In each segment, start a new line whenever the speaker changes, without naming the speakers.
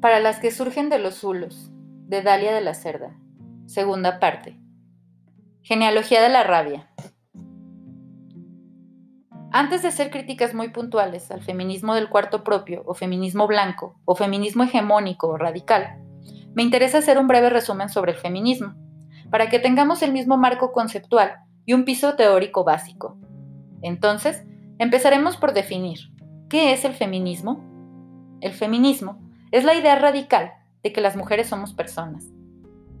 Para las que surgen de los zulos, de Dalia de la Cerda. Segunda parte. Genealogía de la rabia. Antes de hacer críticas muy puntuales al feminismo del cuarto propio, o feminismo blanco, o feminismo hegemónico o radical, me interesa hacer un breve resumen sobre el feminismo, para que tengamos el mismo marco conceptual y un piso teórico básico. Entonces, empezaremos por definir, ¿qué es el feminismo? El feminismo es la idea radical de que las mujeres somos personas.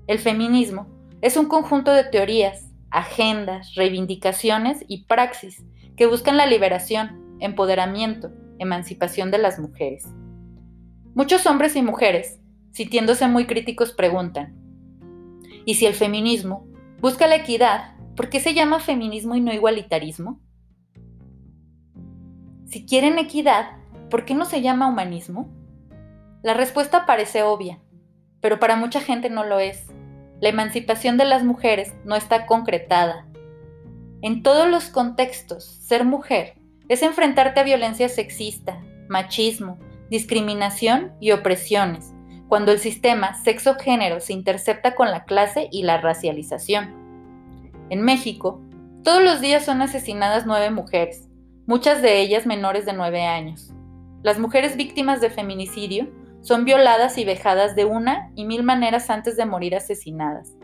El feminismo es un conjunto de teorías, agendas, reivindicaciones y praxis que buscan la liberación, empoderamiento, emancipación de las mujeres. Muchos hombres y mujeres sintiéndose muy críticos, preguntan, ¿y si el feminismo busca la equidad, por qué se llama feminismo y no igualitarismo? Si quieren equidad, ¿por qué no se llama humanismo? La respuesta parece obvia, pero para mucha gente no lo es. La emancipación de las mujeres no está concretada. En todos los contextos, ser mujer es enfrentarte a violencia sexista, machismo, discriminación y opresiones, cuando el sistema sexo-género se intercepta con la clase y la racialización. En México, todos los días son asesinadas nueve mujeres, muchas de ellas menores de nueve años. Las mujeres víctimas de feminicidio son violadas y vejadas de una y mil maneras antes de morir asesinadas.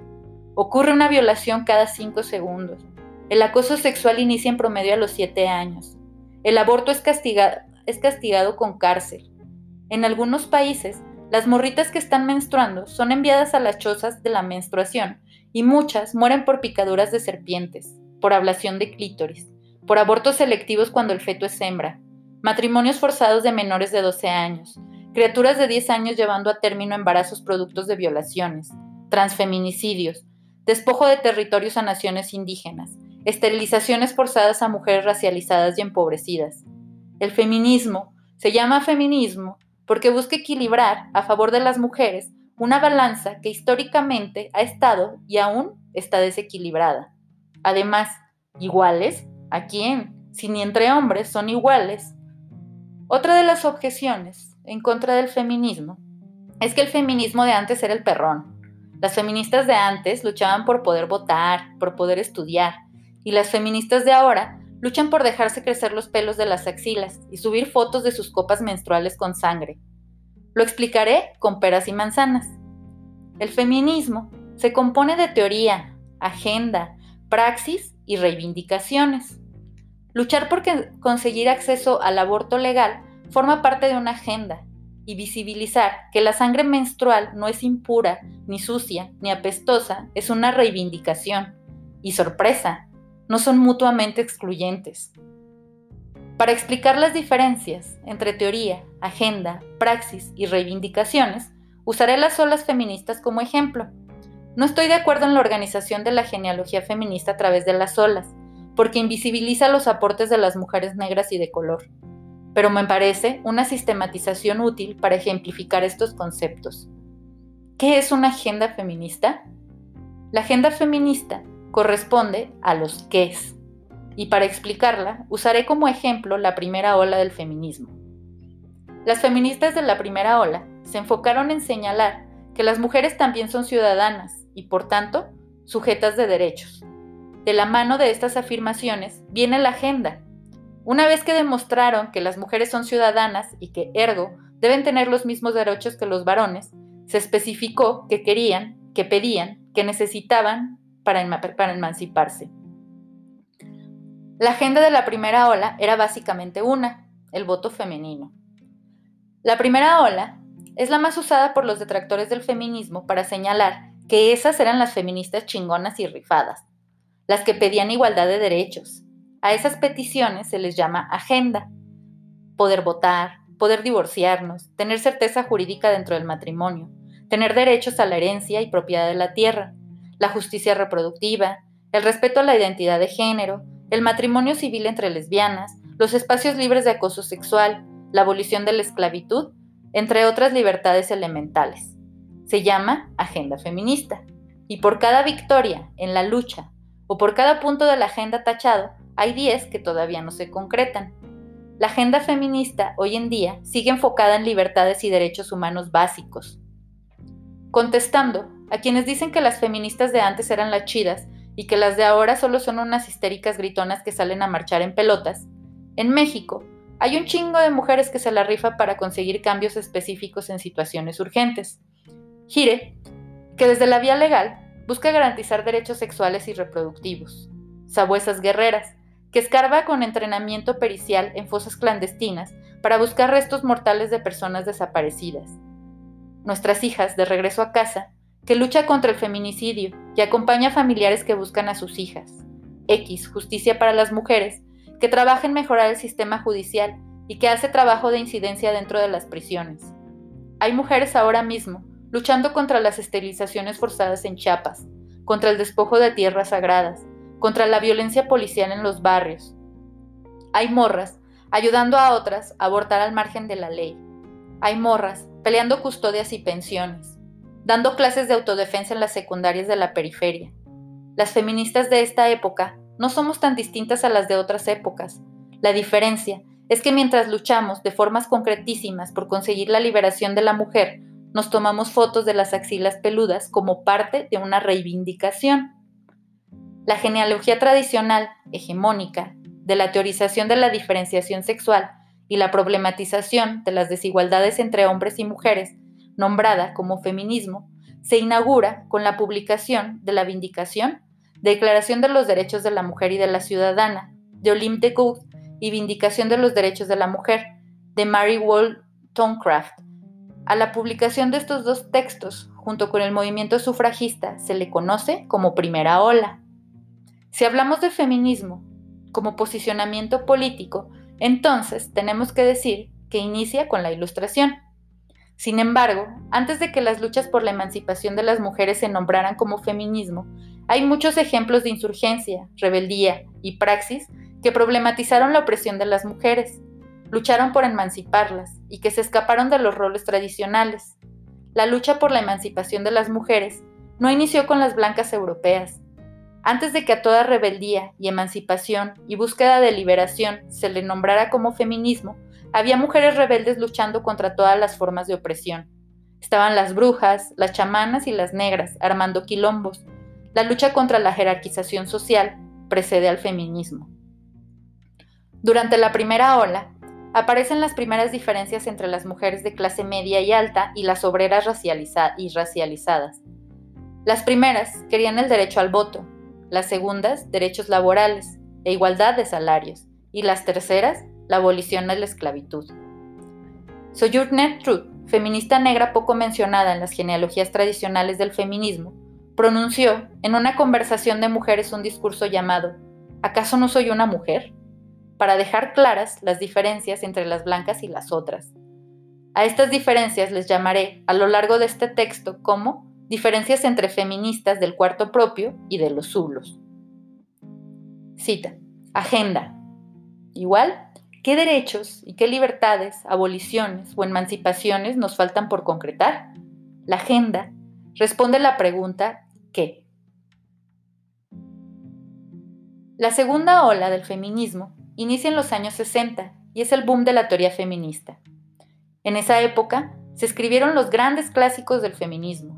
Ocurre una violación cada cinco segundos. El acoso sexual inicia en promedio a los siete años. El aborto es castigado, es castigado con cárcel. En algunos países, las morritas que están menstruando son enviadas a las chozas de la menstruación y muchas mueren por picaduras de serpientes, por ablación de clítoris, por abortos selectivos cuando el feto es hembra, matrimonios forzados de menores de 12 años, criaturas de 10 años llevando a término embarazos productos de violaciones, transfeminicidios, despojo de territorios a naciones indígenas, esterilizaciones forzadas a mujeres racializadas y empobrecidas. El feminismo se llama feminismo porque busca equilibrar a favor de las mujeres una balanza que históricamente ha estado y aún está desequilibrada. Además, iguales, ¿a quién? Si ni entre hombres son iguales. Otra de las objeciones en contra del feminismo es que el feminismo de antes era el perrón. Las feministas de antes luchaban por poder votar, por poder estudiar, y las feministas de ahora luchan por dejarse crecer los pelos de las axilas y subir fotos de sus copas menstruales con sangre. Lo explicaré con peras y manzanas. El feminismo se compone de teoría, agenda, praxis y reivindicaciones. Luchar por conseguir acceso al aborto legal forma parte de una agenda y visibilizar que la sangre menstrual no es impura, ni sucia, ni apestosa es una reivindicación. Y sorpresa, no son mutuamente excluyentes. Para explicar las diferencias entre teoría, agenda, praxis y reivindicaciones, usaré las olas feministas como ejemplo. No estoy de acuerdo en la organización de la genealogía feminista a través de las olas, porque invisibiliza los aportes de las mujeres negras y de color, pero me parece una sistematización útil para ejemplificar estos conceptos. ¿Qué es una agenda feminista? La agenda feminista corresponde a los qués. Y para explicarla, usaré como ejemplo la primera ola del feminismo. Las feministas de la primera ola se enfocaron en señalar que las mujeres también son ciudadanas y, por tanto, sujetas de derechos. De la mano de estas afirmaciones viene la agenda. Una vez que demostraron que las mujeres son ciudadanas y que, ergo, deben tener los mismos derechos que los varones, se especificó que querían, que pedían, que necesitaban para, emanciparse. La agenda de la primera ola era básicamente una, el voto femenino. La primera ola es la más usada por los detractores del feminismo para señalar que esas eran las feministas chingonas y rifadas, las que pedían igualdad de derechos. A esas peticiones se les llama agenda. Poder votar, poder divorciarnos, tener certeza jurídica dentro del matrimonio, tener derechos a la herencia y propiedad de la tierra, la justicia reproductiva, el respeto a la identidad de género, el matrimonio civil entre lesbianas, los espacios libres de acoso sexual, la abolición de la esclavitud, entre otras libertades elementales. Se llama agenda feminista. Y por cada victoria en la lucha o por cada punto de la agenda tachado, hay 10 que todavía no se concretan. la agenda feminista hoy en día sigue enfocada en libertades y derechos humanos básicos. Contestando a quienes dicen que las feministas de antes eran las chidas y que las de ahora solo son unas histéricas gritonas que salen a marchar en pelotas, en México hay un chingo de mujeres que se la rifa para conseguir cambios específicos en situaciones urgentes. Gire, que desde la vía legal busca garantizar derechos sexuales y reproductivos. Sabuesas guerreras, que escarba con entrenamiento pericial en fosas clandestinas para buscar restos mortales de personas desaparecidas. Nuestras hijas, de regreso a casa, que lucha contra el feminicidio y acompaña a familiares que buscan a sus hijas. X, Justicia para las Mujeres, que trabaja en mejorar el sistema judicial y que hace trabajo de incidencia dentro de las prisiones. Hay mujeres ahora mismo luchando contra las esterilizaciones forzadas en Chiapas, contra el despojo de tierras sagradas, contra la violencia policial en los barrios. Hay morras ayudando a otras a abortar al margen de la ley. Hay morras peleando custodias y pensiones, dando clases de autodefensa en las secundarias de la periferia. Las feministas de esta época no somos tan distintas a las de otras épocas. La diferencia es que mientras luchamos de formas concretísimas por conseguir la liberación de la mujer, nos tomamos fotos de las axilas peludas como parte de una reivindicación. La genealogía tradicional, hegemónica, de la teorización de la diferenciación sexual y la problematización de las desigualdades entre hombres y mujeres, nombrada como feminismo, se inaugura con la publicación de la Vindicación Declaración de los Derechos de la Mujer y de la Ciudadana, de Olympe de Gouges, y Vindicación de los Derechos de la Mujer, de Mary Wollstonecraft. A la publicación de estos dos textos, junto con el movimiento sufragista, se le conoce como primera ola. Si hablamos de feminismo como posicionamiento político, entonces tenemos que decir que inicia con la Ilustración. Sin embargo, antes de que las luchas por la emancipación de las mujeres se nombraran como feminismo, hay muchos ejemplos de insurgencia, rebeldía y praxis que problematizaron la opresión de las mujeres, lucharon por emanciparlas y que se escaparon de los roles tradicionales. La lucha por la emancipación de las mujeres no inició con las blancas europeas. Antes de que a toda rebeldía y emancipación y búsqueda de liberación se le nombrara como feminismo, había mujeres rebeldes luchando contra todas las formas de opresión. Estaban las brujas, las chamanas y las negras, armando quilombos, la lucha contra la jerarquización social precede al feminismo. Durante la primera ola, aparecen las primeras diferencias entre las mujeres de clase media y alta y las obreras y racializadas. Las primeras querían el derecho al voto, las segundas derechos laborales e igualdad de salarios, y las terceras la abolición de la esclavitud. Sojourner Truth, feminista negra poco mencionada en las genealogías tradicionales del feminismo, pronunció en una conversación de mujeres un discurso llamado ¿Acaso no soy una mujer? para dejar claras las diferencias entre las blancas y las otras. A estas diferencias les llamaré a lo largo de este texto como diferencias entre feministas del cuarto propio y de los zulos. Cita. Agenda. Igual, ¿qué derechos y qué libertades, aboliciones o emancipaciones nos faltan por concretar? La agenda responde la pregunta ¿qué? La segunda ola del feminismo inicia en los años 60 y es el boom de la teoría feminista. En esa época se escribieron los grandes clásicos del feminismo.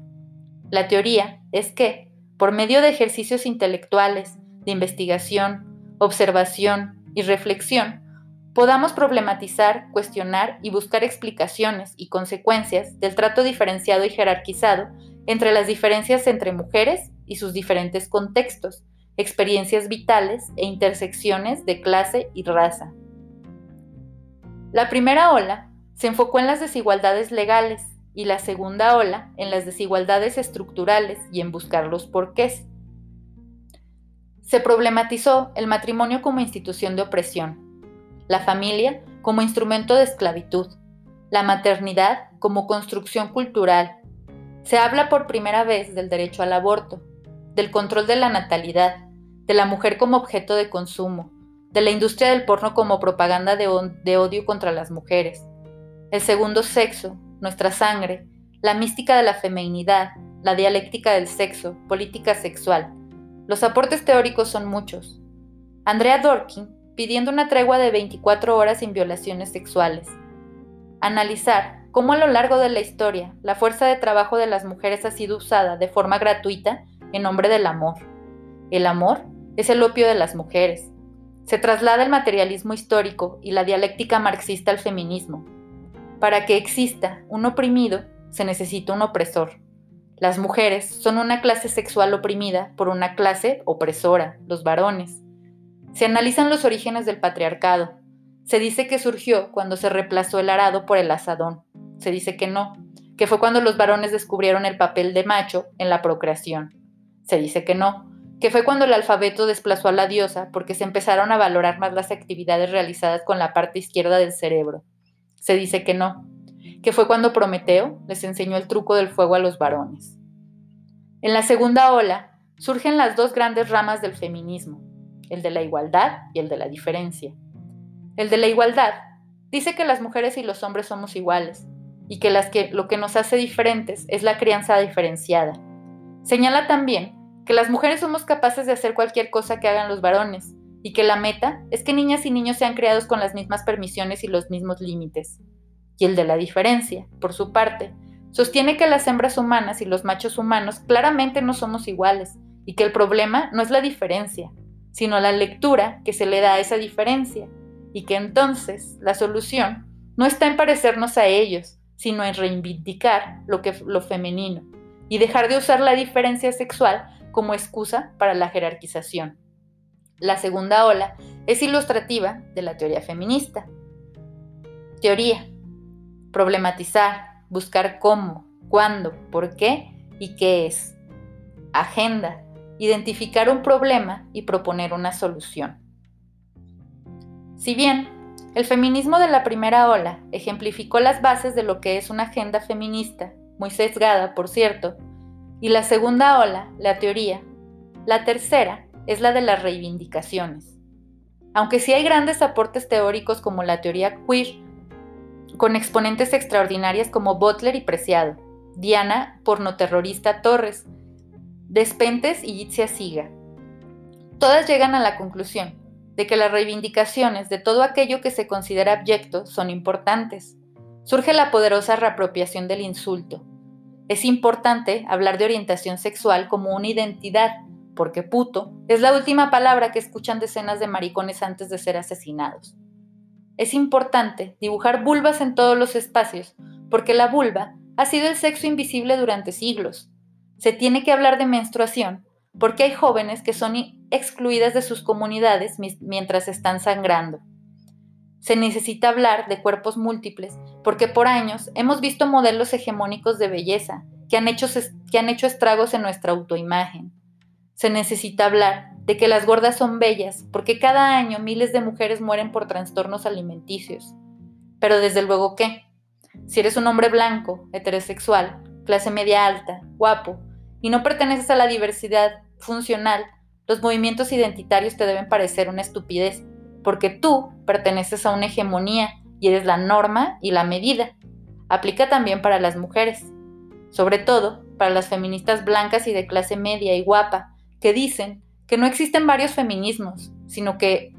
La teoría es que, por medio de ejercicios intelectuales, de investigación, observación y reflexión, podamos problematizar, cuestionar y buscar explicaciones y consecuencias del trato diferenciado y jerarquizado entre las diferencias entre mujeres y sus diferentes contextos, experiencias vitales e intersecciones de clase y raza. La primera ola se enfocó en las desigualdades legales y la segunda ola en las desigualdades estructurales y en buscar los porqués. Se problematizó el matrimonio como institución de opresión, la familia como instrumento de esclavitud, la maternidad como construcción cultural, se habla por primera vez del derecho al aborto, del control de la natalidad, de la mujer como objeto de consumo, de la industria del porno como propaganda de, odio contra las mujeres, el segundo sexo, nuestra sangre, la mística de la feminidad, la dialéctica del sexo, política sexual. Los aportes teóricos son muchos. Andrea Dworkin pidiendo una tregua de 24 horas sin violaciones sexuales. Analizar cómo a lo largo de la historia la fuerza de trabajo de las mujeres ha sido usada de forma gratuita en nombre del amor. El amor es el opio de las mujeres. Se traslada el materialismo histórico y la dialéctica marxista al feminismo. Para que exista un oprimido, se necesita un opresor. Las mujeres son una clase sexual oprimida por una clase opresora, los varones. Se analizan los orígenes del patriarcado. Se dice que surgió cuando se reemplazó el arado por el asadón. Se dice que no, que fue cuando los varones descubrieron el papel de macho en la procreación. Se dice que no, que fue cuando el alfabeto desplazó a la diosa porque se empezaron a valorar más las actividades realizadas con la parte izquierda del cerebro. Se dice que no, que fue cuando Prometeo les enseñó el truco del fuego a los varones. En la segunda ola surgen las dos grandes ramas del feminismo, el de la igualdad y el de la diferencia. El de la igualdad dice que las mujeres y los hombres somos iguales y que, lo que nos hace diferentes es la crianza diferenciada. Señala también que las mujeres somos capaces de hacer cualquier cosa que hagan los varones y que la meta es que niñas y niños sean criados con las mismas permisiones y los mismos límites. Y el de la diferencia, por su parte, sostiene que las hembras humanas y los machos humanos claramente no somos iguales y que el problema no es la diferencia, sino la lectura que se le da a esa diferencia y que entonces la solución no está en parecernos a ellos, sino en reivindicar lo, que, lo femenino y dejar de usar la diferencia sexual como excusa para la jerarquización. La segunda ola es ilustrativa de la teoría feminista. Teoría. Problematizar, buscar cómo, cuándo, por qué y qué es. Agenda. Identificar un problema y proponer una solución. Si bien el feminismo de la primera ola ejemplificó las bases de lo que es una agenda feminista, muy sesgada, por cierto, y la segunda ola, la teoría. La tercera es la de las reivindicaciones. Aunque sí hay grandes aportes teóricos como la teoría queer, con exponentes extraordinarias como Butler y Preciado, Diana, pornoterrorista Torres, Despentes y Itzia Siga. Todas llegan a la conclusión de que las reivindicaciones de todo aquello que se considera abyecto son importantes. Surge la poderosa reapropiación del insulto, es importante hablar de orientación sexual como una identidad, porque puto es la última palabra que escuchan decenas de maricones antes de ser asesinados. Es importante dibujar vulvas en todos los espacios, porque la vulva ha sido el sexo invisible durante siglos. Se tiene que hablar de menstruación, porque hay jóvenes que son excluidas de sus comunidades mientras están sangrando. Se necesita hablar de cuerpos múltiples porque por años hemos visto modelos hegemónicos de belleza que han hecho, que han hecho estragos en nuestra autoimagen. Se necesita hablar de que las gordas son bellas porque cada año miles de mujeres mueren por trastornos alimenticios. Pero desde luego qué? Si eres un hombre blanco, heterosexual, clase media alta, guapo, y no perteneces a la diversidad funcional, los movimientos identitarios te deben parecer una estupidez porque tú perteneces a una hegemonía y eres la norma y la medida. Aplica también para las mujeres, sobre todo para las feministas blancas y de clase media y guapa, que dicen que no existen varios feminismos, sino que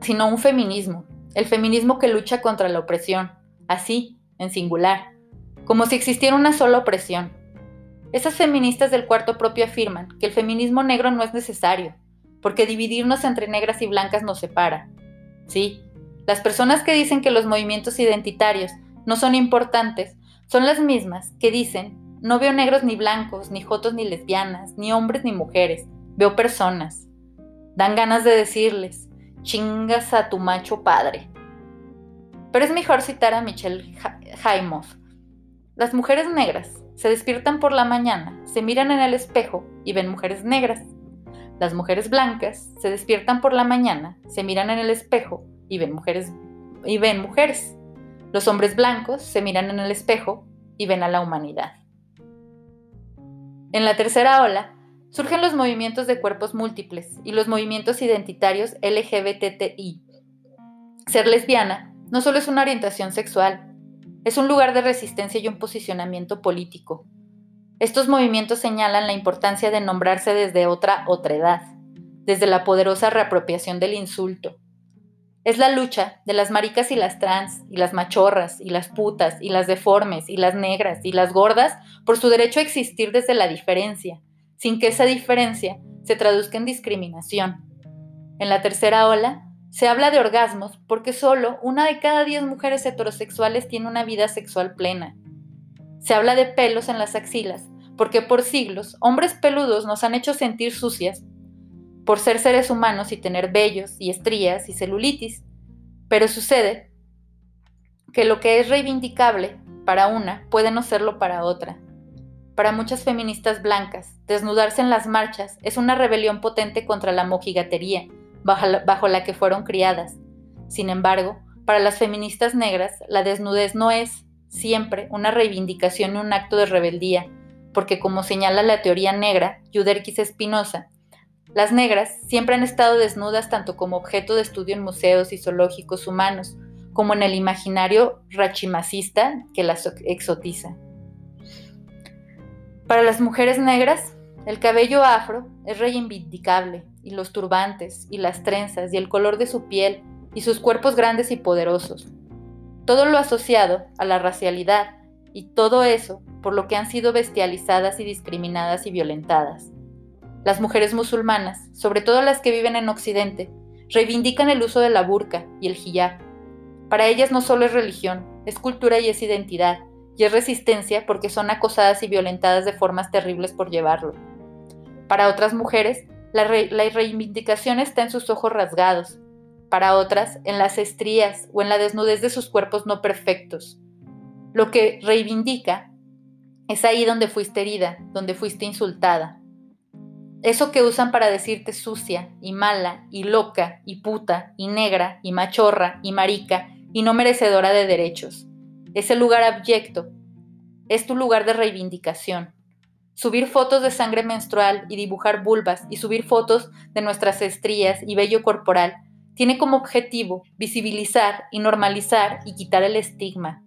sino un feminismo, el feminismo que lucha contra la opresión, así, en singular, como si existiera una sola opresión. Esas feministas del cuarto propio afirman que el feminismo negro no es necesario, porque dividirnos entre negras y blancas nos separa. Sí, las personas que dicen que los movimientos identitarios no son importantes son las mismas que dicen no veo negros ni blancos, ni jotos ni lesbianas, ni hombres ni mujeres, veo personas. Dan ganas de decirles, chingas a tu macho padre. Pero es mejor citar a Michelle Jaimoff. Las mujeres negras se despiertan por la mañana, se miran en el espejo y ven mujeres negras. Las mujeres blancas se despiertan por la mañana, se miran en el espejo y ven mujeres y ven mujeres. Los hombres blancos se miran en el espejo y ven a la humanidad. En la tercera ola surgen los movimientos de cuerpos múltiples y los movimientos identitarios LGBTI. Ser lesbiana no solo es una orientación sexual, es un lugar de resistencia y un posicionamiento político, estos movimientos señalan la importancia de nombrarse desde otra otredad. desde la poderosa reapropiación del insulto. Es la lucha de las maricas y las trans, y las machorras, y las putas, y las deformes, y las negras, y las gordas, por su derecho a existir desde la diferencia, sin que esa diferencia se traduzca en discriminación. En la tercera ola, se habla de orgasmos porque solo una de cada diez mujeres heterosexuales tiene una vida sexual plena. Se habla de pelos en las axilas porque por siglos hombres peludos nos han hecho sentir sucias por ser seres humanos y tener vellos y estrías y celulitis. Pero sucede que lo que es reivindicable para una puede no serlo para otra. Para muchas feministas blancas, desnudarse en las marchas es una rebelión potente contra la mojigatería bajo la, que fueron criadas. Sin embargo, para las feministas negras, la desnudez no es siempre una reivindicación y un acto de rebeldía, porque como señala la teoría negra, Yuderquis Espinosa, las negras siempre han estado desnudas tanto como objeto de estudio en museos y zoológicos humanos, como en el imaginario rachimacista que las exotiza. Para las mujeres negras, el cabello afro es reivindicable, y los turbantes, y las trenzas, y el color de su piel, y sus cuerpos grandes y poderosos. Todo lo asociado a la racialidad, y todo eso por lo que han sido bestializadas y discriminadas y violentadas. Las mujeres musulmanas, sobre todo las que viven en Occidente, reivindican el uso de la burka y el hijab. Para ellas no solo es religión, es cultura y es identidad, y es resistencia porque son acosadas y violentadas de formas terribles por llevarlo. Para otras mujeres, la, la reivindicación está en sus ojos rasgados, para otras en las estrías o en la desnudez de sus cuerpos no perfectos. Lo que reivindica es ahí donde fuiste herida, donde fuiste insultada, eso que usan para decirte sucia y mala y loca y puta y negra y machorra y marica y no merecedora de derechos. Ese lugar abyecto es tu lugar de reivindicación. Subir fotos de sangre menstrual y dibujar vulvas y subir fotos de nuestras estrías y vello corporal tiene como objetivo visibilizar y normalizar y quitar el estigma.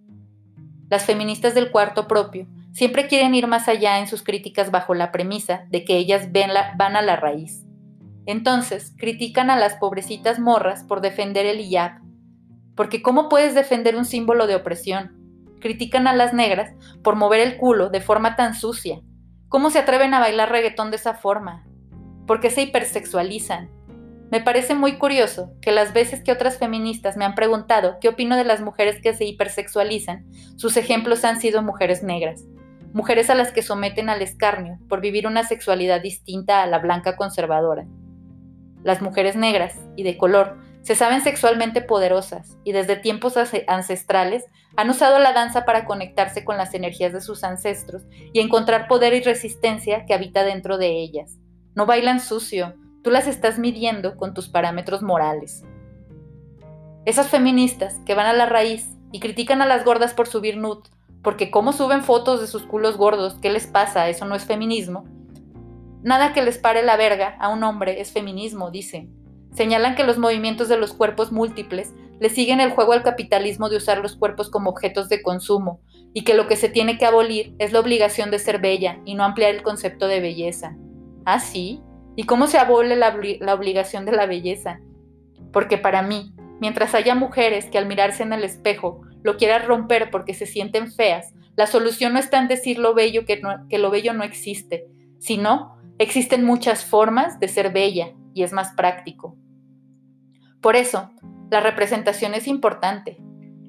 Las feministas del cuarto propio siempre quieren ir más allá en sus críticas bajo la premisa de que ellas van a la raíz. Entonces, critican a las pobrecitas morras por defender el hijab. Porque ¿cómo puedes defender un símbolo de opresión? Critican a las negras por mover el culo de forma tan sucia. ¿Cómo se atreven a bailar reggaetón de esa forma? Porque se hipersexualizan. Me parece muy curioso que las veces que otras feministas me han preguntado qué opino de las mujeres que se hipersexualizan, sus ejemplos han sido mujeres negras mujeres a las que someten al escarnio por vivir una sexualidad distinta a la blanca conservadora. Las mujeres negras y de color se saben sexualmente poderosas y desde tiempos ancestrales han usado la danza para conectarse con las energías de sus ancestros y encontrar poder y resistencia que habita dentro de ellas. No bailan sucio, tú las estás midiendo con tus parámetros morales. Esas feministas que van a la raíz y critican a las gordas por subir nude porque cómo suben fotos de sus culos gordos, ¿qué les pasa? Eso no es feminismo. Nada que les pare la verga a un hombre es feminismo, dicen. Señalan que los movimientos de los cuerpos múltiples le siguen el juego al capitalismo de usar los cuerpos como objetos de consumo y que lo que se tiene que abolir es la obligación de ser bella y no ampliar el concepto de belleza. ¿Ah, sí? ¿Y cómo se abole la, la obligación de la belleza? Porque para mí, mientras haya mujeres que al mirarse en el espejo lo quieras romper porque se sienten feas, la solución no está en decir lo bello que, lo bello no existe, sino existen muchas formas de ser bella y es más práctico. Por eso, la representación es importante.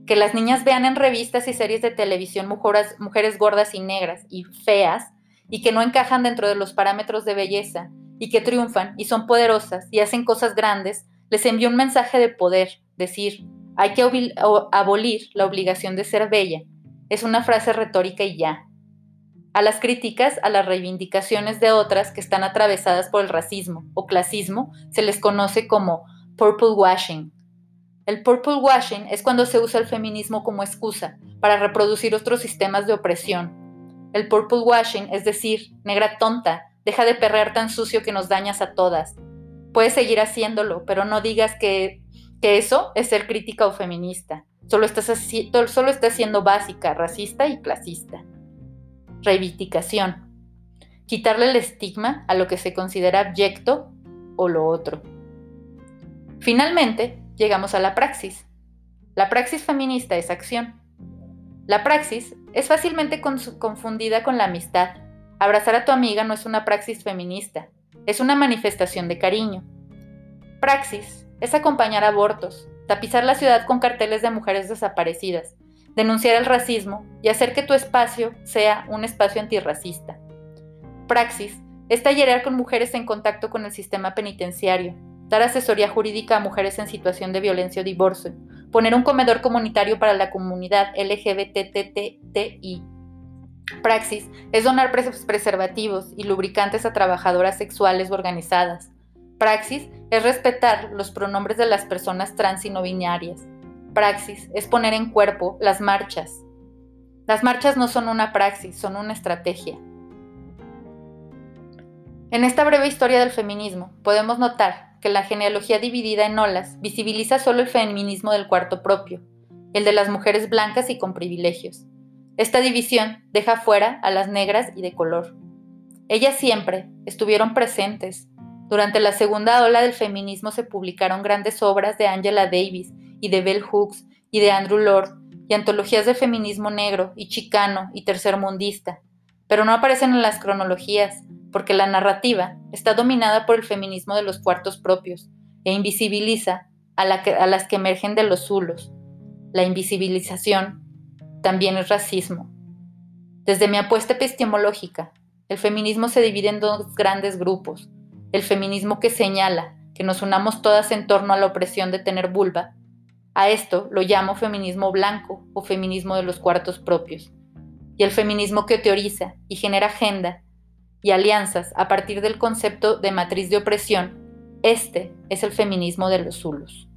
Que las niñas vean en revistas y series de televisión mujeres, mujeres gordas y negras y feas y que no encajan dentro de los parámetros de belleza y que triunfan y son poderosas y hacen cosas grandes, les envía un mensaje de poder, decir, hay que abolir la obligación de ser bella. Es una frase retórica y ya. A las críticas, a las reivindicaciones de otras que están atravesadas por el racismo o clasismo, se les conoce como purple washing. El purple washing es cuando se usa el feminismo como excusa para reproducir otros sistemas de opresión. El purple washing es decir, negra tonta, deja de perrear tan sucio que nos dañas a todas. Puedes seguir haciéndolo, pero no digas que que eso es ser crítica o feminista. Solo estás, solo estás siendo básica, racista y clasista. Reivindicación. Quitarle el estigma a lo que se considera abyecto o lo otro. Finalmente, llegamos a la praxis. La praxis feminista es acción. La praxis es fácilmente confundida con la amistad. Abrazar a tu amiga no es una praxis feminista, es una manifestación de cariño. Praxis es acompañar abortos, tapizar la ciudad con carteles de mujeres desaparecidas, denunciar el racismo y hacer que tu espacio sea un espacio antirracista. Praxis es tallerear con mujeres en contacto con el sistema penitenciario, dar asesoría jurídica a mujeres en situación de violencia o divorcio, poner un comedor comunitario para la comunidad LGBTTI. Praxis es donar preservativos y lubricantes a trabajadoras sexuales organizadas. Praxis es respetar los pronombres de las personas trans y no binarias. Praxis es poner en cuerpo las marchas. Las marchas no son una praxis, son una estrategia. En esta breve historia del feminismo podemos notar que la genealogía dividida en olas visibiliza solo el feminismo del cuarto propio, el de las mujeres blancas y con privilegios. Esta división deja fuera a las negras y de color. Ellas siempre estuvieron presentes. Durante la segunda ola del feminismo se publicaron grandes obras de Angela Davis y de Bell Hooks y de Andrew Lord y antologías de feminismo negro y chicano y tercermundista, pero no aparecen en las cronologías, porque la narrativa está dominada por el feminismo de los cuartos propios e invisibiliza a, las que emergen de los zulos. La invisibilización también es racismo. Desde mi apuesta epistemológica, el feminismo se divide en dos grandes grupos. El feminismo que señala que nos unamos todas en torno a la opresión de tener vulva. A esto lo llamo feminismo blanco o feminismo de los cuartos propios. Y el feminismo que teoriza y genera agenda y alianzas a partir del concepto de matriz de opresión, este es el feminismo de los Zulus.